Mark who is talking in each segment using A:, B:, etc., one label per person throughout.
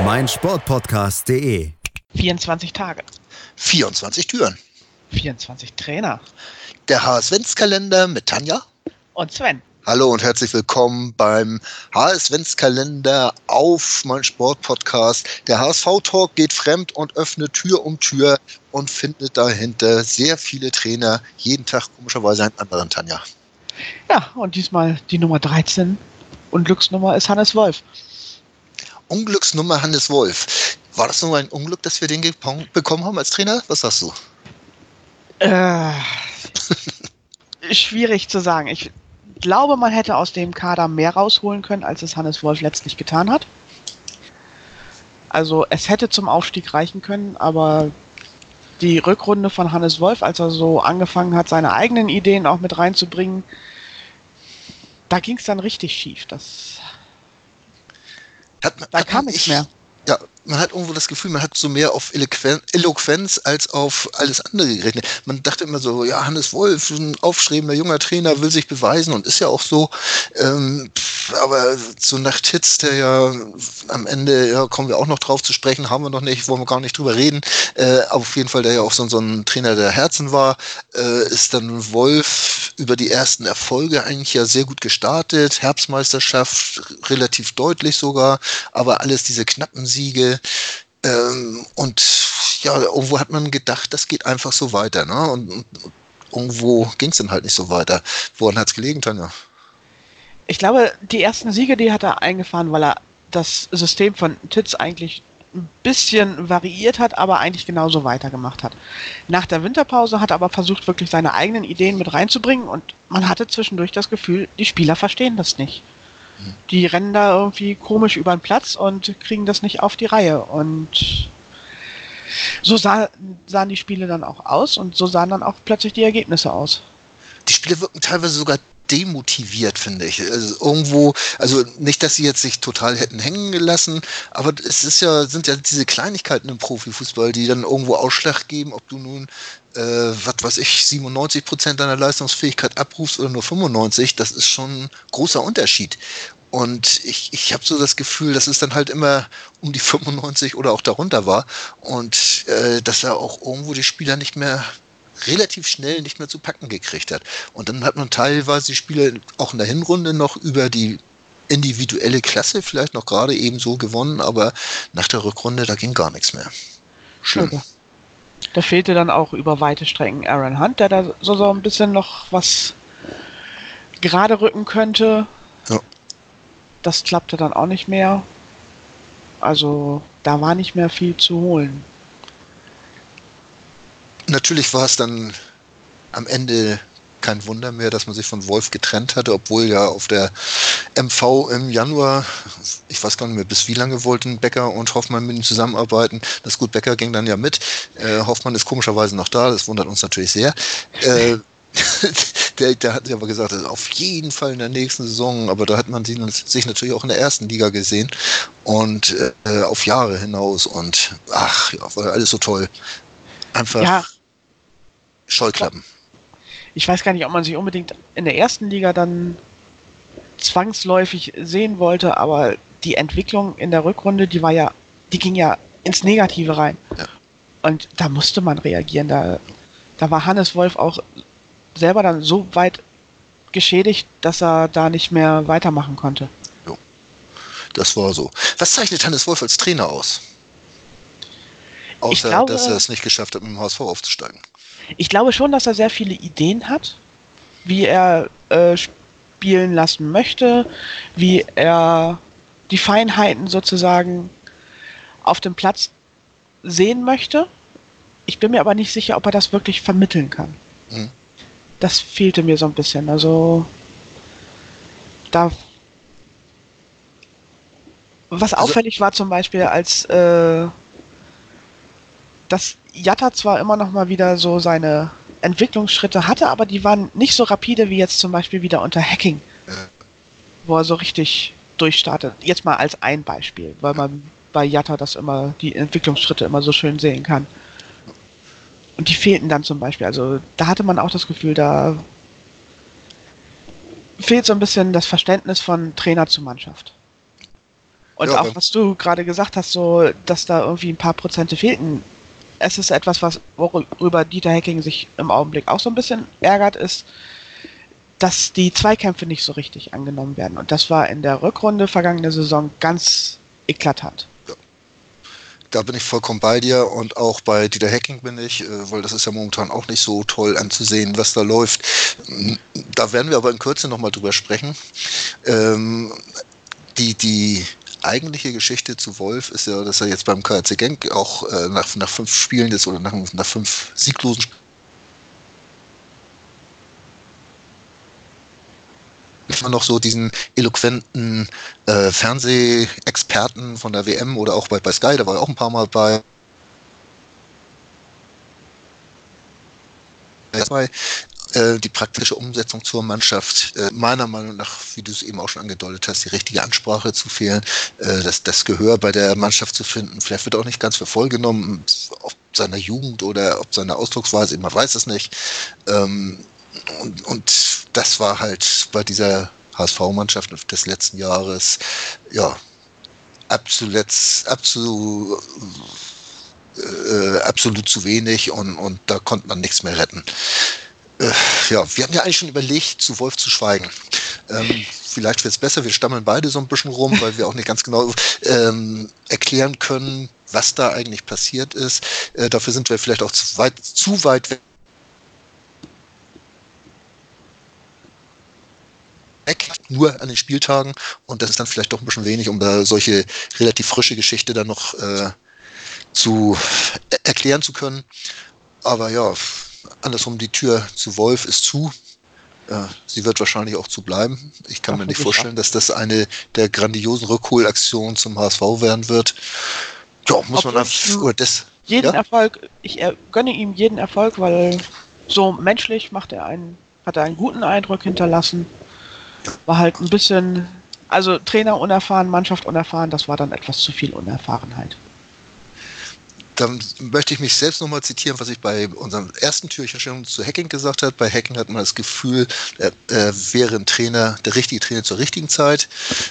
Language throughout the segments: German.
A: meinsportpodcast.de.
B: 24 Tage.
C: 24 Türen.
B: 24 Trainer.
C: Der HS-Wenz-Kalender mit Tanja.
B: Und Sven.
C: Hallo und herzlich willkommen beim HS-Wenz-Kalender auf mein Sportpodcast. Der HSV-Talk geht fremd und öffnet Tür um Tür und findet dahinter sehr viele Trainer. Jeden Tag komischerweise einen anderen, Tanja.
B: Ja, und diesmal die Nummer 13. Und Glücksnummer ist Hannes Wolf.
C: Unglücksnummer Hannes Wolf. War das nur ein Unglück, dass wir den bekommen haben als Trainer? Was sagst du?
B: Äh, schwierig zu sagen. Ich glaube, man hätte aus dem Kader mehr rausholen können, als es Hannes Wolf letztlich getan hat. Also es hätte zum Aufstieg reichen können, aber die Rückrunde von Hannes Wolf, als er so angefangen hat, seine eigenen Ideen auch mit reinzubringen, da ging es dann richtig schief. Das,
C: hat,
B: da
C: hat
B: kam nichts mehr.
C: Ja, man hat irgendwo das Gefühl, man hat so mehr auf Eloquenz als auf alles andere gerechnet. Man dachte immer so, ja, Hannes Wolf, ein aufstrebender junger Trainer, will sich beweisen und ist ja auch so. Ähm, aber so nach Titz, der ja am Ende, ja, kommen wir auch noch drauf zu sprechen, haben wir noch nicht, wollen wir gar nicht drüber reden. Äh, auf jeden Fall, der ja auch so, so ein Trainer der Herzen war, äh, ist dann Wolf über die ersten Erfolge eigentlich ja sehr gut gestartet. Herbstmeisterschaft relativ deutlich sogar, aber alles diese knappen Siege. Ähm, und ja, irgendwo hat man gedacht, das geht einfach so weiter. Ne? Und, und irgendwo ging es dann halt nicht so weiter. Woran hat es gelegen, Tanja?
B: Ich glaube, die ersten Siege, die hat er eingefahren, weil er das System von Titz eigentlich ein bisschen variiert hat, aber eigentlich genauso weitergemacht hat. Nach der Winterpause hat er aber versucht, wirklich seine eigenen Ideen mit reinzubringen und man hatte zwischendurch das Gefühl, die Spieler verstehen das nicht. Die rennen da irgendwie komisch über den Platz und kriegen das nicht auf die Reihe. Und so sah, sahen die Spiele dann auch aus und so sahen dann auch plötzlich die Ergebnisse aus.
C: Die Spiele wirken teilweise sogar demotiviert, finde ich. Also irgendwo, also nicht, dass sie jetzt sich total hätten hängen gelassen, aber es ist ja, sind ja diese Kleinigkeiten im Profifußball, die dann irgendwo Ausschlag geben, ob du nun, äh, was weiß ich, 97 Prozent deiner Leistungsfähigkeit abrufst oder nur 95, das ist schon ein großer Unterschied. Und ich, ich habe so das Gefühl, dass es dann halt immer um die 95 oder auch darunter war. Und äh, dass er auch irgendwo die Spieler nicht mehr relativ schnell nicht mehr zu packen gekriegt hat. Und dann hat man teilweise die Spiele auch in der Hinrunde noch über die individuelle Klasse vielleicht noch gerade eben so gewonnen, aber nach der Rückrunde, da ging gar nichts mehr. Schlimm.
B: Okay. Da fehlte dann auch über weite Strecken Aaron Hunt, der da so, so ein bisschen noch was gerade rücken könnte.
C: Ja.
B: Das klappte dann auch nicht mehr. Also da war nicht mehr viel zu holen.
C: Natürlich war es dann am Ende kein Wunder mehr, dass man sich von Wolf getrennt hatte, obwohl ja auf der MV im Januar, ich weiß gar nicht mehr, bis wie lange wollten Becker und Hoffmann mit ihm zusammenarbeiten. Das gut, Becker ging dann ja mit. Äh, Hoffmann ist komischerweise noch da, das wundert uns natürlich sehr. Äh, der, der hat aber gesagt, auf jeden Fall in der nächsten Saison, aber da hat man sich natürlich auch in der ersten Liga gesehen und äh, auf Jahre hinaus und ach ja, war alles so toll. Einfach
B: Ja,
C: Scheuklappen.
B: ich weiß gar nicht, ob man sich unbedingt in der ersten Liga dann zwangsläufig sehen wollte, aber die Entwicklung in der Rückrunde, die war ja, die ging ja ins Negative rein.
C: Ja.
B: Und da musste man reagieren. Da, da war Hannes Wolf auch selber dann so weit geschädigt, dass er da nicht mehr weitermachen konnte.
C: Das war so. Was zeichnet Hannes Wolf als Trainer aus? Außer,
B: glaube-
C: dass er es nicht geschafft hat, mit dem HSV aufzusteigen.
B: Ich glaube schon, dass er sehr viele Ideen hat, wie er äh, spielen lassen möchte, wie er die Feinheiten sozusagen auf dem Platz sehen möchte. Ich bin mir aber nicht sicher, ob er das wirklich vermitteln kann.
C: Mhm.
B: Das fehlte mir so ein bisschen. Also da was
C: Also-
B: auffällig war zum Beispiel, als äh, dass Jatta zwar immer noch mal wieder so seine Entwicklungsschritte hatte, aber die waren nicht so rapide wie jetzt zum Beispiel wieder unter Hacking,
C: Ja.
B: wo er so richtig durchstartet. Jetzt mal als ein Beispiel, weil man bei Jatta das immer, die Entwicklungsschritte immer so schön sehen kann. Und die fehlten dann zum Beispiel. Also da hatte man auch das Gefühl, da fehlt so ein bisschen das Verständnis von Trainer zu Mannschaft. Und
C: Ja,
B: auch was du gerade gesagt hast, so, dass da irgendwie ein paar Prozente fehlten. Es ist etwas, was, worüber Dieter Hecking sich im Augenblick auch so ein bisschen ärgert, ist, dass die Zweikämpfe nicht so richtig angenommen werden. Und das war in der Rückrunde vergangene Saison ganz eklatant.
C: Da bin ich vollkommen bei dir und auch bei Dieter Hacking bin ich, äh, weil das ist ja momentan auch nicht so toll anzusehen, was da läuft. Mm, Da werden wir aber in Kürze nochmal drüber sprechen. Ähm, die, die eigentliche Geschichte zu Wolf ist ja, dass er jetzt beim KRC Genk auch äh, nach, nach fünf Spielen jetzt oder nach, nach fünf sieglosen immer noch so diesen eloquenten äh, Fernsehexperten von der WM oder auch bei, bei Sky, da war er auch ein paar Mal bei. Äh, die praktische Umsetzung zur Mannschaft, äh, meiner Meinung nach, wie du es eben auch schon angedeutet hast, die richtige Ansprache zu fehlen, äh, das, das Gehör bei der Mannschaft zu finden. Vielleicht wird auch nicht ganz für voll genommen, ob seiner Jugend oder ob seiner Ausdrucksweise, man weiß es nicht. Ähm, und, und das war halt bei dieser HSV-Mannschaft des letzten Jahres, ja, absolut, absolut, äh, absolut zu wenig und, und da konnte man nichts mehr retten. Äh, ja, wir haben ja eigentlich schon überlegt, zu Wolf zu schweigen. Ähm, vielleicht wird es besser, wir stammeln beide so ein bisschen rum, weil wir auch nicht ganz genau ähm, erklären können, was da eigentlich passiert ist. Äh, dafür sind wir vielleicht auch zu weit, zu weit weg weg, nur an den Spieltagen. Und das ist dann vielleicht doch ein bisschen wenig, um da solche relativ frische Geschichte dann noch äh, zu er erklären zu können. Aber ja, andersrum, die Tür zu Wolf ist zu. Ja, sie wird wahrscheinlich auch zu bleiben. Ich kann
B: Ach,
C: mir nicht vorstellen, dass das eine der grandiosen Rückholaktionen zum HSV werden wird. Ja, muss man einfach,
B: ich-
C: oder das,
B: Jeden
C: Ja?
B: Erfolg, ich gönne ihm jeden Erfolg, weil so menschlich macht er einen, hat er einen guten Eindruck hinterlassen. War halt ein bisschen, also Trainer unerfahren, Mannschaft unerfahren, das war dann etwas zu viel Unerfahrenheit.
C: Dann möchte ich mich selbst nochmal zitieren, was ich bei unserem ersten Türchen zu Hacking gesagt habe. Bei Hacking hat man das Gefühl, er, er wäre ein Trainer, der richtige Trainer zur richtigen Zeit,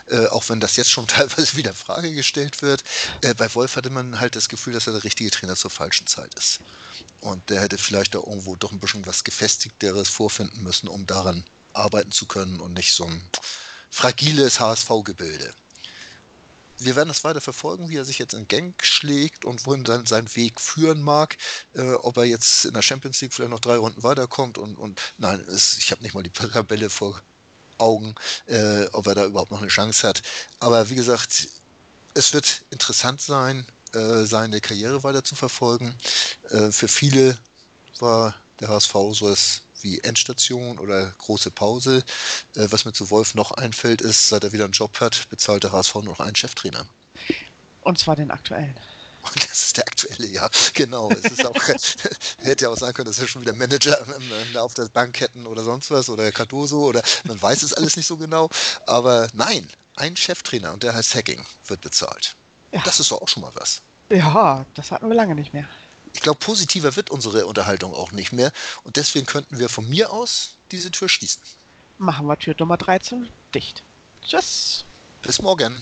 C: äh, auch wenn das jetzt schon teilweise wieder Frage gestellt wird. Äh, bei Wolf hatte man halt das Gefühl, dass er der richtige Trainer zur falschen Zeit ist. Und der hätte vielleicht da irgendwo doch ein bisschen was Gefestigteres vorfinden müssen, um daran arbeiten zu können und nicht so ein fragiles HSV-Gebilde wir werden das weiter verfolgen, wie er sich jetzt in Genk schlägt und wohin dann sein Weg führen mag. Äh, ob er jetzt in der Champions League vielleicht noch drei Runden weiterkommt und, und nein, es, ich habe nicht mal die Tabelle vor Augen, äh, ob er da überhaupt noch eine Chance hat. Aber wie gesagt, es wird interessant sein, äh, seine Karriere weiter zu verfolgen. Äh, für viele war der HSV so das wie Endstation oder große Pause. Äh, was mir zu Wolf noch einfällt, ist, seit er wieder einen Job hat, bezahlt der HSV nur noch einen Cheftrainer.
B: Und zwar den aktuellen.
C: Und das ist der aktuelle, ja, genau. Es ist auch, hätte ja auch sein können, dass wir schon wieder Manager auf der Bank hätten oder sonst was oder Cardoso oder man weiß es alles nicht so genau. Aber nein, ein Cheftrainer und der heißt Hacking wird bezahlt.
B: Ja.
C: Das ist doch auch schon mal was.
B: Ja, das hatten wir lange nicht mehr.
C: Ich glaube, positiver wird unsere Unterhaltung auch nicht mehr. Und deswegen könnten wir von mir aus diese Tür schließen.
B: Machen wir Tür Nummer 13 dicht. Tschüss.
C: Bis morgen.